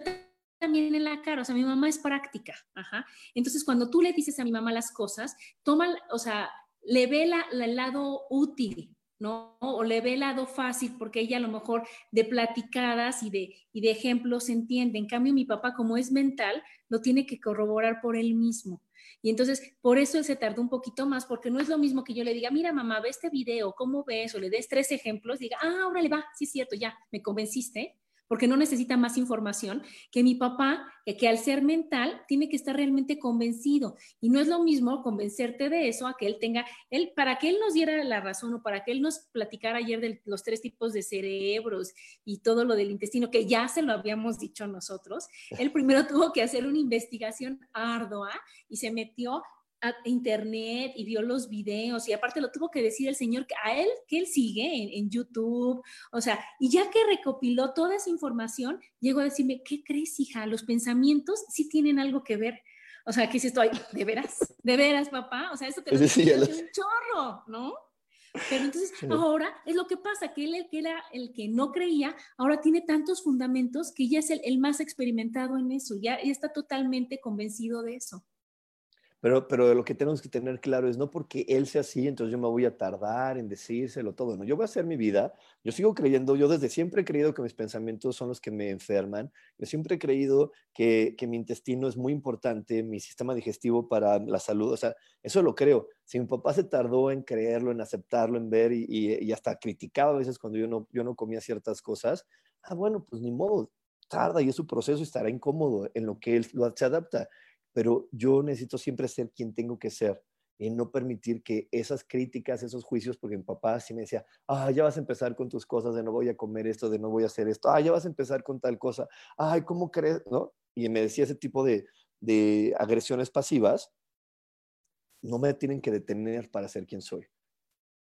también en la cara, o sea, mi mamá es práctica, ajá. Entonces, cuando tú le dices a mi mamá las cosas, toma, o sea, le ve la, el lado útil, ¿no? O le ve el lado fácil, porque ella a lo mejor de platicadas y de, y de ejemplos entiende. En cambio, mi papá, como es mental, lo tiene que corroborar por él mismo. Y entonces, por eso él se tardó un poquito más, porque no es lo mismo que yo le diga, mira, mamá, ve este video, ¿cómo ves? O le des tres ejemplos, diga, ah, órale, va, sí es cierto, ya, me convenciste porque no necesita más información que mi papá, que, al ser mental tiene que estar realmente convencido. Y no es lo mismo convencerte de eso a que él tenga, él, para que él nos diera la razón o para que él nos platicara ayer de los tres tipos de cerebros y todo lo del intestino, que ya se lo habíamos dicho nosotros, él primero tuvo que hacer una investigación ardua y se metió internet y vio los videos y aparte lo tuvo que decir el señor que a él, que él sigue en, YouTube, o sea, y ya que recopiló toda esa información, llegó a decirme, ¿qué crees, hija? Los pensamientos sí tienen algo que ver. O sea, ¿qué es esto? ¿De veras? ¿De veras, papá? O sea, eso te lo sí, un chorro, ¿no? Pero entonces ahora es lo que pasa, que él, que era el que no creía, ahora tiene tantos fundamentos que ya es el, el más experimentado en eso, ya, ya está totalmente convencido de eso. Pero, pero lo que tenemos que tener claro es no porque él sea así, entonces yo me voy a tardar en decírselo todo. No, yo voy a hacer mi vida. Yo sigo creyendo, yo desde siempre he creído que mis pensamientos son los que me enferman. Yo siempre he creído que, que mi intestino es muy importante, mi sistema digestivo para la salud. O sea, eso lo creo. Si mi papá se tardó en creerlo, en aceptarlo, en ver y, y, hasta criticaba a veces cuando yo no, yo no comía ciertas cosas, ah, bueno, pues ni modo, tarda y es su proceso y estará incómodo en lo que él lo, se adapta pero yo necesito siempre ser quien tengo que ser y no permitir que esas críticas, esos juicios, porque mi papá sí me decía, ah, ya vas a empezar con tus cosas de no voy a comer esto, de no voy a hacer esto, ah, ya vas a empezar con tal cosa, ay, ¿cómo crees? ¿No? Y me decía ese tipo de, de agresiones pasivas, no me tienen que detener para ser quien soy.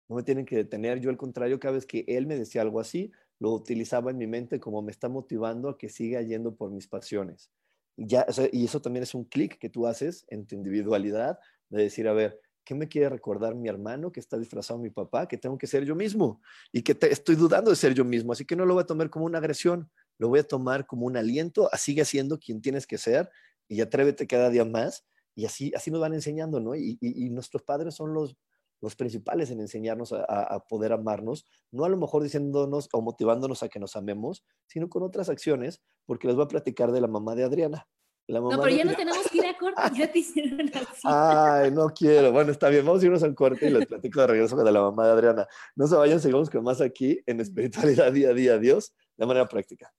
No me tienen que detener. Yo, al contrario, cada vez que él me decía algo así, lo utilizaba en mi mente como me está motivando a que siga yendo por mis pasiones ya, y eso también es un clic que tú haces en tu individualidad de decir, a ver, ¿qué me quiere recordar mi hermano que está disfrazado mi papá? Que tengo que ser yo mismo y que estoy dudando de ser yo mismo, así que no lo voy a tomar como una agresión, lo voy a tomar como un aliento, sigue siendo quien tienes que ser y atrévete cada día más y así, así nos van enseñando, ¿no? Y, y nuestros padres son los, los principales en enseñarnos a, a, poder amarnos, no a lo mejor diciéndonos o motivándonos a que nos amemos, sino con otras acciones, porque les voy a platicar de la mamá de Adriana. La mamá no, pero ya no tenemos que ir a corte, ya te hicieron así. Ay, no quiero. Bueno, está bien, vamos a irnos al corte y les platico de regreso de la mamá de Adriana. No se vayan, sigamos con más aquí en espiritualidad día a día, Dios, de manera práctica.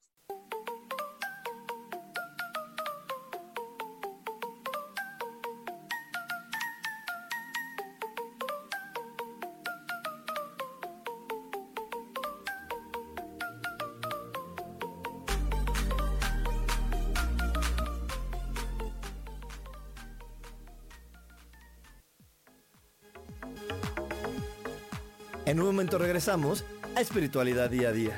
Regresamos a Espiritualidad Día a Día.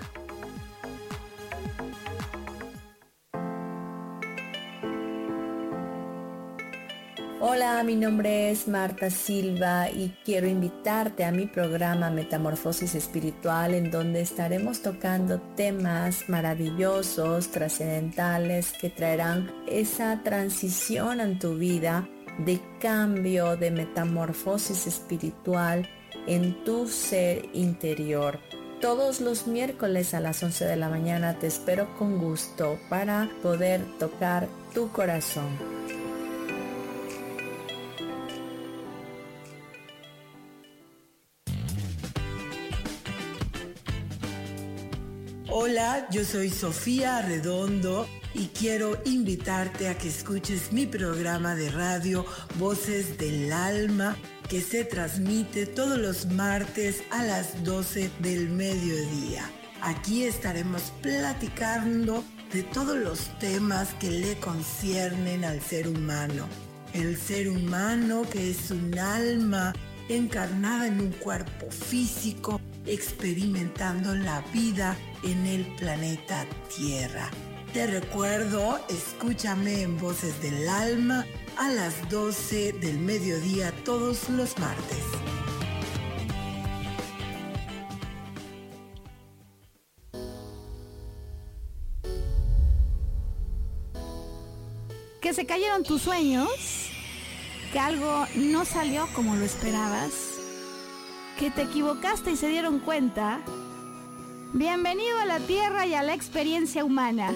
Hola, mi nombre es Marta Silva y quiero invitarte a mi programa Metamorfosis Espiritual en donde estaremos tocando temas maravillosos, trascendentales que traerán esa transición en tu vida de cambio, de metamorfosis espiritual en tu ser interior. Todos los miércoles a las 11 de la mañana te espero con gusto para poder tocar tu corazón. Hola, yo soy Sofía Redondo y quiero invitarte a que escuches mi programa de radio Voces del Alma que se transmite todos los martes a las 12 del mediodía. Aquí estaremos platicando de todos los temas que le conciernen al ser humano. El ser humano que es un alma encarnada en un cuerpo físico, experimentando la vida en el planeta Tierra. Te recuerdo, escúchame en Voces del Alma a las 12 del mediodía todos los martes. ¿Que se cayeron tus sueños? ¿Que algo no salió como lo esperabas? ¿Que te equivocaste y se dieron cuenta? Bienvenido a la Tierra y a la experiencia humana.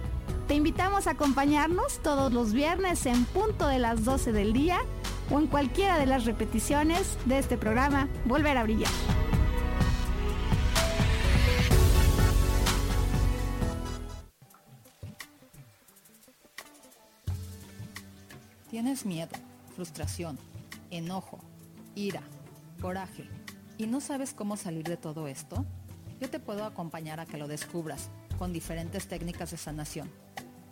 Te invitamos a acompañarnos todos los viernes en punto de las 12 del día o en cualquiera de las repeticiones de este programa Volver a Brillar. ¿Tienes miedo, frustración, enojo, ira, coraje y no sabes cómo salir de todo esto? Yo te puedo acompañar a que lo descubras con diferentes técnicas de sanación.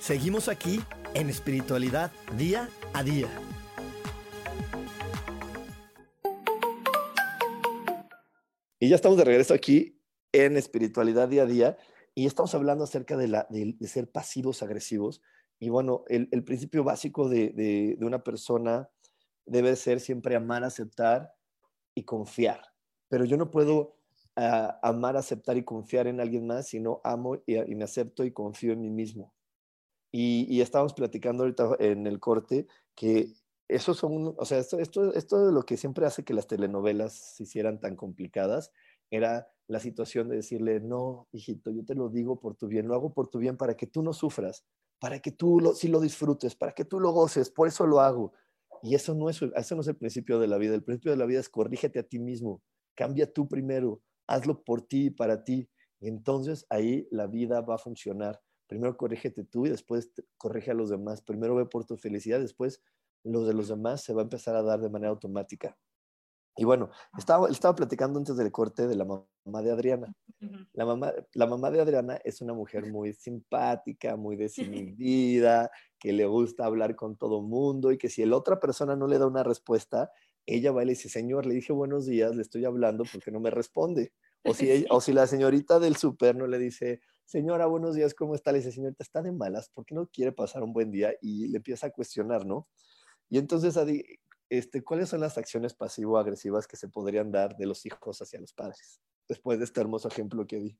Seguimos aquí en espiritualidad día a día. Y ya estamos de regreso aquí en espiritualidad día a día y estamos hablando acerca de, la, de, ser pasivos agresivos. Y bueno, el, el principio básico de, de, una persona debe ser siempre amar, aceptar y confiar. Pero yo no puedo uh, amar, aceptar y confiar en alguien más si no amo y me acepto y confío en mí mismo. Y, y estábamos platicando ahorita en el corte que eso son, o sea, esto, esto, esto de lo que siempre hace que las telenovelas se hicieran tan complicadas era la situación de decirle, no, hijito, yo te lo digo por tu bien, lo hago por tu bien para que tú no sufras, para que tú lo, sí lo disfrutes, para que tú lo goces, por eso lo hago. Y eso no, es, eso no es el principio de la vida, el principio de la vida es corrígete a ti mismo, cambia tú primero, hazlo por ti y para ti. Y entonces ahí la vida va a funcionar. Primero corrígete tú y después corrige a los demás. Primero ve por tu felicidad, después los de los demás se va a empezar a dar de manera automática. Y bueno, estaba, estaba platicando antes del corte de la mamá de Adriana. La, mamá, la mamá de Adriana es una mujer muy simpática, muy desinhibida, que le gusta hablar con todo mundo y que si la otra persona no le da una respuesta, ella va y le dice, señor, le dije buenos días, le estoy hablando porque no me responde. O si, ella, o si la señorita del súper no le dice, señora, buenos días, ¿cómo está? Le dice, señorita, está de malas, ¿por qué no quiere pasar un buen día? Y le empieza a cuestionar, ¿no? Y entonces, este, ¿cuáles son las acciones pasivo-agresivas que se podrían dar de los hijos hacia los padres? Después de este hermoso ejemplo que di.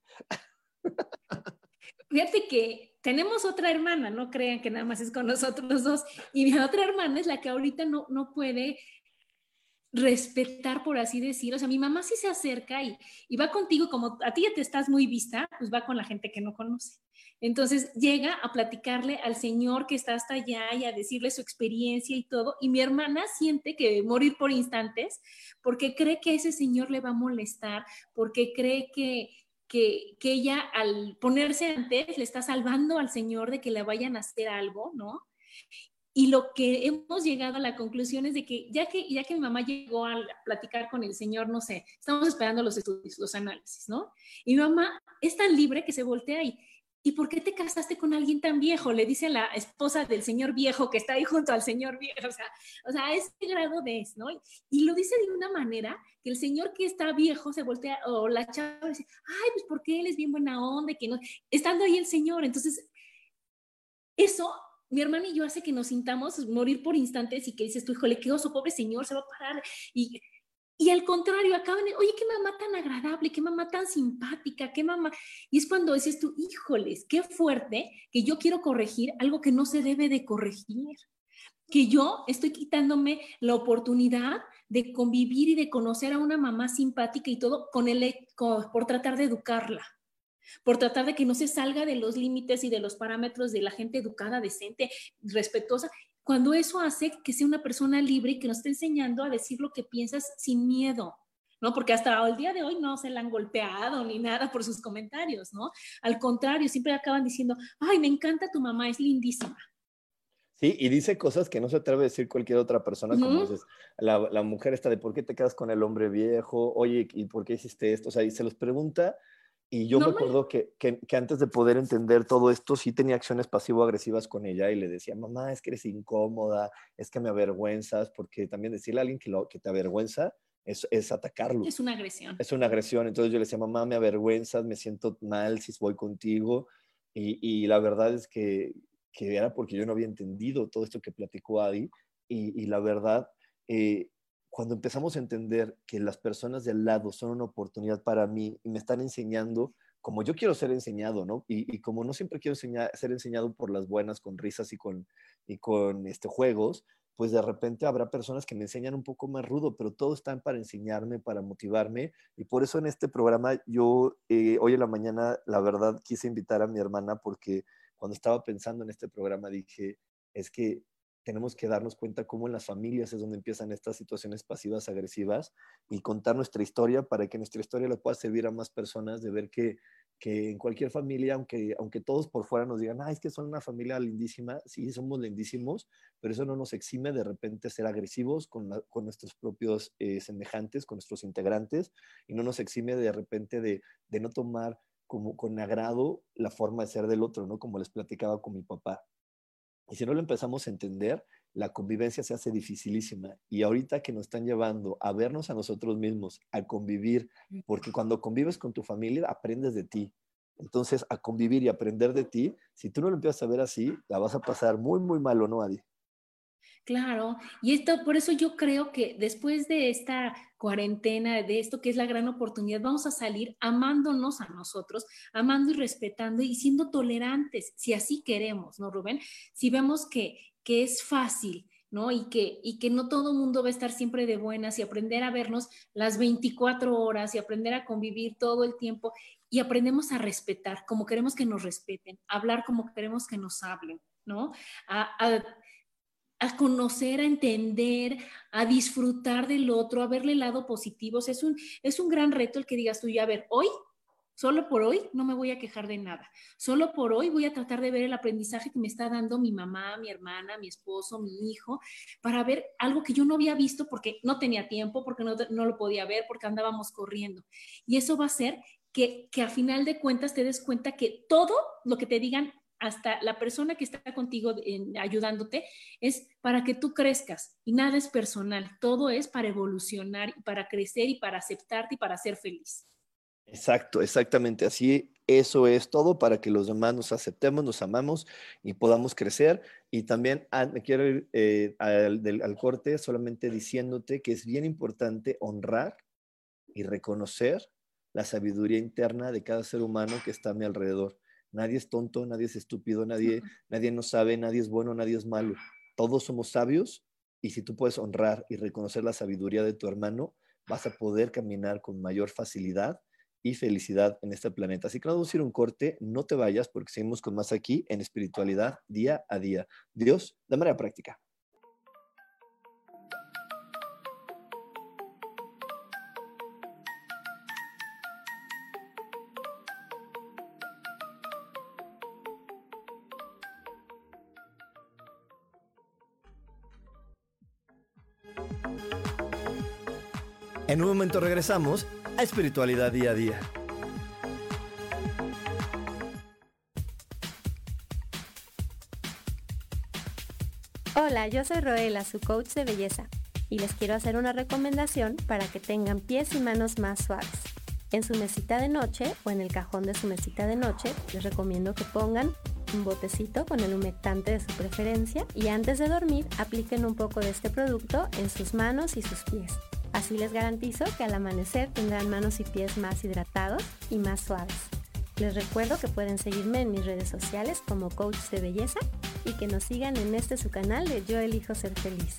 Fíjate que tenemos otra hermana, no crean que nada más es con nosotros dos. Y mi otra hermana es la que ahorita no, no puede respetar, por así decir. O sea, mi mamá sí se acerca y, y va contigo, como a ti ya te estás muy vista, pues va con la gente que no conoce. Entonces llega a platicarle al señor que está hasta allá y a decirle su experiencia y todo. Y mi hermana siente que morir por instantes porque cree que ese señor le va a molestar, porque cree que, que, que ella al ponerse antes le está salvando al señor de que le vayan a hacer algo, ¿no? Y lo que hemos llegado a la conclusión es de que ya que, ya que mi mamá llegó a platicar con el señor, no sé, estamos esperando los estudios, los análisis, ¿no? Y mi mamá es tan libre que se voltea y, ¿y por qué te casaste con alguien tan viejo? Le dice la esposa del señor viejo que está ahí junto al señor viejo, o sea, o sea, ese grado de es, ¿no? Y lo dice de una manera que el señor que está viejo se voltea, o la chava dice, ay, pues porque él es bien buena onda, que no, estando ahí el señor, entonces, eso mi hermana y yo hace que nos sintamos morir por instantes y que dices tú, híjole, qué oso, pobre señor, se va a parar. Y, y al contrario, acaban, de, oye, qué mamá tan agradable, qué mamá tan simpática, qué mamá. Y es cuando dices tú, híjoles, qué fuerte que yo quiero corregir algo que no se debe de corregir. Que yo estoy quitándome la oportunidad de convivir y de conocer a una mamá simpática y todo con el, con, por tratar de educarla por tratar de que no se salga de los límites y de los parámetros de la gente educada, decente, respetuosa, cuando eso hace que sea una persona libre y que nos esté enseñando a decir lo que piensas sin miedo. ¿no? Porque hasta el día de hoy no se la han golpeado ni nada por sus comentarios, ¿no? Al contrario, siempre acaban diciendo, ay, me encanta tu mamá, es lindísima. Sí, y dice cosas que no se atreve a decir cualquier otra persona, como dices, la, la, mujer está de por qué te quedas con el hombre viejo, oye, ¿y por qué hiciste esto? O sea, y se los pregunta y yo no me acuerdo que, que, que, antes de poder entender todo esto, sí tenía acciones pasivo-agresivas con ella y le decía, mamá, es que eres incómoda, es que me avergüenzas, porque también decirle a alguien que, lo, que te avergüenza es, es, atacarlo. Es una agresión. Es una agresión. Entonces yo le decía, mamá, me avergüenzas, me siento mal si voy contigo. Y, y la verdad es que, que, era porque yo no había entendido todo esto que platicó Adi. Y, y la verdad, eh, cuando empezamos a entender que las personas de al lado son una oportunidad para mí y me están enseñando como yo quiero ser enseñado, ¿no? Y, y como no siempre quiero enseñar, ser enseñado por las buenas, con risas y con, y con este, juegos, pues de repente habrá personas que me enseñan un poco más rudo, pero todos están para enseñarme, para motivarme. Y por eso en este programa yo eh, hoy en la mañana, la verdad, quise invitar a mi hermana porque cuando estaba pensando en este programa dije, es que tenemos que darnos cuenta cómo en las familias es donde empiezan estas situaciones pasivas agresivas y contar nuestra historia para que nuestra historia le pueda servir a más personas de ver que, que en cualquier familia, aunque, aunque todos por fuera nos digan, ah, es que son una familia lindísima, sí, somos lindísimos, pero eso no nos exime de repente ser agresivos con, con nuestros propios eh, semejantes, con nuestros integrantes, y no nos exime de repente de, de no tomar como con agrado la forma de ser del otro, ¿no? Como les platicaba con mi papá y si no lo empezamos a entender, la convivencia se hace dificilísima. Y ahorita que nos están llevando a vernos a nosotros mismos, a convivir, porque cuando convives con tu familia, aprendes de ti. Entonces, a convivir y aprender de ti, si tú no lo empiezas a ver así, la vas a pasar muy, muy mal o no, Adi. Claro, y esto, por eso yo creo que después de esta cuarentena, de esto que es la gran oportunidad, vamos a salir amándonos a nosotros, amando y respetando y siendo tolerantes, si así queremos, ¿no, Rubén? Si vemos que, que es fácil, ¿no? Y que, y que no todo el mundo va a estar siempre de buenas y aprender a vernos las 24 horas y aprender a convivir todo el tiempo y aprendemos a respetar como queremos que nos respeten, hablar como queremos que nos hablen, ¿no? A conocer, a entender, a disfrutar del otro, a verle lado positivo. es, un, es un gran reto el que digas tú, ya a ver, hoy, solo por hoy, no me voy a quejar de nada. Solo por hoy voy a tratar de ver el aprendizaje que me está dando mi mamá, mi hermana, mi esposo, mi hijo, para ver algo que yo no había visto porque no tenía tiempo, porque no, no lo podía ver, porque andábamos corriendo. Y eso va a ser que, que a final de cuentas te des cuenta que todo lo que te digan hasta la persona que está contigo ayudándote, es para que tú crezcas y nada es personal, todo es para evolucionar para crecer y para aceptarte y para ser feliz. Exacto, exactamente así. Eso es todo para que los demás nos aceptemos, nos amamos y podamos crecer. Y también ah, me quiero ir eh, al corte solamente diciéndote que es bien importante honrar y reconocer la sabiduría interna de cada ser humano que está a mi alrededor Nadie es tonto, nadie es estúpido, nadie, nadie no sabe, nadie es bueno, nadie es malo. Todos somos sabios y si tú puedes honrar y reconocer la sabiduría de tu hermano, vas a poder caminar con mayor facilidad y felicidad en este planeta. Así que vamos a ir un corte, no te vayas porque seguimos con más aquí en espiritualidad día a día. Dios, de manera práctica. En un momento regresamos a Espiritualidad Día a Día. Hola, yo soy Roela, su coach de belleza, y les quiero hacer una recomendación para que tengan pies y manos más suaves. En su mesita de noche o en el cajón de su mesita de noche, les recomiendo que pongan un botecito con el humectante de su preferencia y antes de dormir apliquen un poco de este producto en sus manos y sus pies. Así les garantizo que al amanecer tendrán manos y pies más hidratados y más suaves. Les recuerdo que pueden seguirme en mis redes sociales como Coach de Belleza y que nos sigan en este su canal de Yo Elijo Ser Feliz.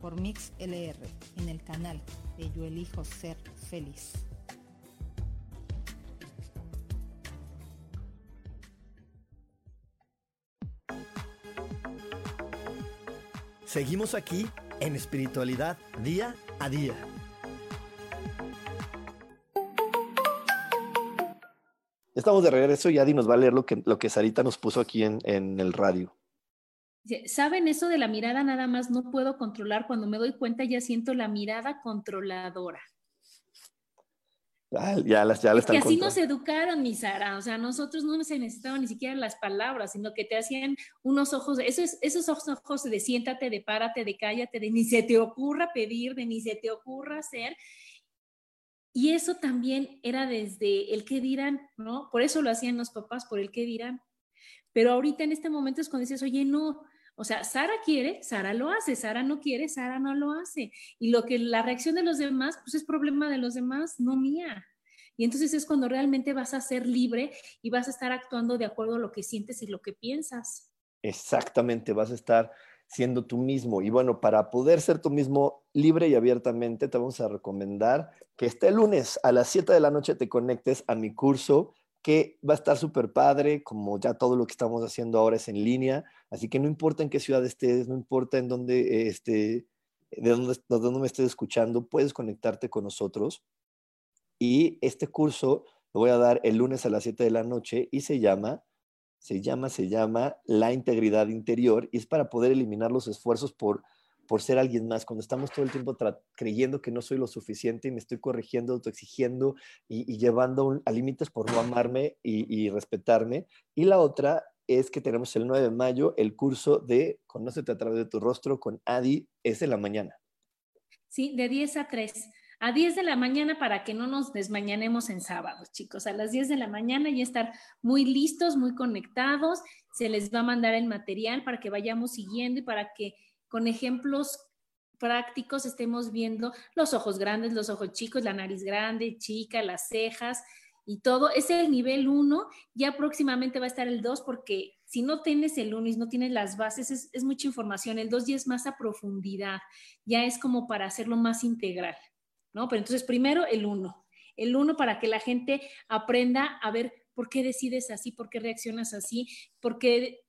por Mix LR en el canal de Yo Elijo Ser Feliz. Seguimos aquí en espiritualidad día a día. Estamos de regreso y Adi nos va a leer lo que, lo que Sarita nos puso aquí en, en el radio. ¿Saben eso de la mirada nada más? No puedo controlar. Cuando me doy cuenta ya siento la mirada controladora. Ah, ya las, ya las que así nos educaron, mi Sara. O sea, nosotros no se necesitaban ni siquiera las palabras, sino que te hacían unos ojos, esos, esos ojos de siéntate, de párate, de cállate, de ni se te ocurra pedir, de ni se te ocurra hacer. Y eso también era desde el qué dirán, ¿no? Por eso lo hacían los papás, por el qué dirán. Pero ahorita en este momento es cuando dices, oye, no, o sea, Sara quiere, Sara lo hace, Sara no quiere, Sara no lo hace. Y lo que la reacción de los demás, pues es problema de los demás, no mía. Y entonces es cuando realmente vas a ser libre y vas a estar actuando de acuerdo a lo que sientes y lo que piensas. Exactamente, vas a estar siendo tú mismo. Y bueno, para poder ser tú mismo libre y abiertamente, te vamos a recomendar que este lunes a las 7 de la noche te conectes a mi curso que va a estar súper padre, como ya todo lo que estamos haciendo ahora es en línea, así que no importa en qué ciudad estés, no importa en dónde, este, de dónde, de dónde me estés escuchando, puedes conectarte con nosotros. Y este curso lo voy a dar el lunes a las 7 de la noche y se llama, se llama, se llama La integridad interior y es para poder eliminar los esfuerzos por por ser alguien más, cuando estamos todo el tiempo creyendo que no soy lo suficiente y me estoy corrigiendo, autoexigiendo y, y llevando a límites por no amarme y, respetarme. Y la otra es que tenemos el 9 de mayo el curso de Conócete a través de tu rostro con Adi, es de la mañana. Sí, de 10 a 3. A 10 de la mañana para que no nos desmañanemos en sábados, chicos. A las 10 de la mañana y estar muy listos, muy conectados. Se les va a mandar el material para que vayamos siguiendo y para que con ejemplos prácticos estemos viendo los ojos grandes, los ojos chicos, la nariz grande, chica, las cejas y todo. Es el nivel 1, ya próximamente va a estar el 2 porque si no tienes el 1 y no tienes las bases, es, mucha información. El 2 ya es más a profundidad, ya es como para hacerlo más integral, ¿no? Pero entonces primero el 1. El 1 para que la gente aprenda a ver por qué decides así, por qué reaccionas así, por qué,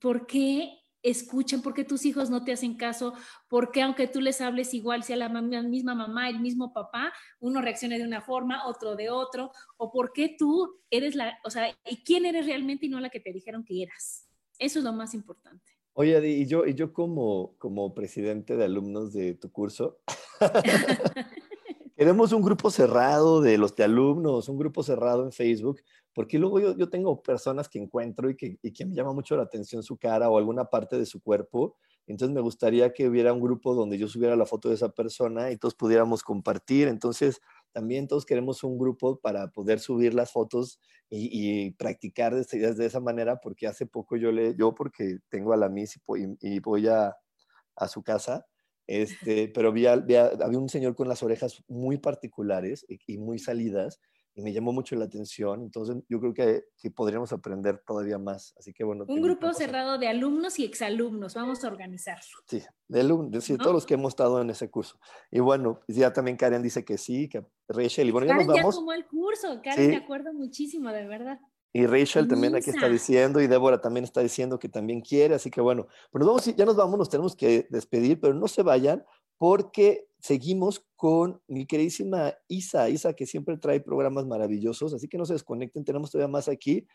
por qué escuchen, porque tus hijos no te hacen caso, porque aunque tú les hables igual, sea la misma mamá, el mismo papá, uno reacciona de una forma, otro de otro, o porque tú eres la, o sea, y quién eres realmente y no la que te dijeron que eras. Eso es lo más importante. Oye, y yo, y yo como, como presidente de alumnos de tu curso, queremos un grupo cerrado de los de alumnos, un grupo cerrado en Facebook, porque luego yo, yo tengo personas que encuentro y que, y que me llama mucho la atención su cara o alguna parte de su cuerpo. Entonces me gustaría que hubiera un grupo donde yo subiera la foto de esa persona y todos pudiéramos compartir. Entonces también todos queremos un grupo para poder subir las fotos y, practicar de, de, esa manera, porque hace poco yo le, yo porque tengo a la Miss y, voy a, a, su casa, este, pero vi, había un señor con las orejas muy particulares y muy salidas, y me llamó mucho la atención. Entonces, yo creo que, que podríamos aprender todavía más. Así que bueno. Un grupo cerrado de alumnos y exalumnos. Vamos a organizar. Sí, de alumnos, sí, todos los que hemos estado en ese curso. Y bueno, ya también Karen dice que sí, que Rachel. Y bueno, Karen ya nos vamos. ya tomó el curso. Karen, me acuerdo muchísimo, de verdad. Y Rachel también aquí está diciendo, y Débora también está diciendo que también quiere, así que bueno, pues vamos, ya nos vamos, nos tenemos que despedir, pero no se vayan, porque seguimos con mi queridísima Isa, Isa que siempre trae programas maravillosos, así que no se desconecten, tenemos todavía más aquí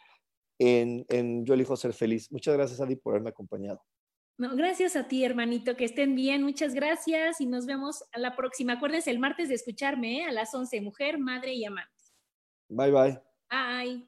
en, en Yo elijo ser feliz. Muchas gracias, Adi, por haberme acompañado. No, gracias a ti, hermanito, que estén bien, muchas gracias y nos vemos a la próxima. Acuérdense el martes de escucharme ¿eh? a las 11, mujer, madre y amante. Bye, bye. Bye.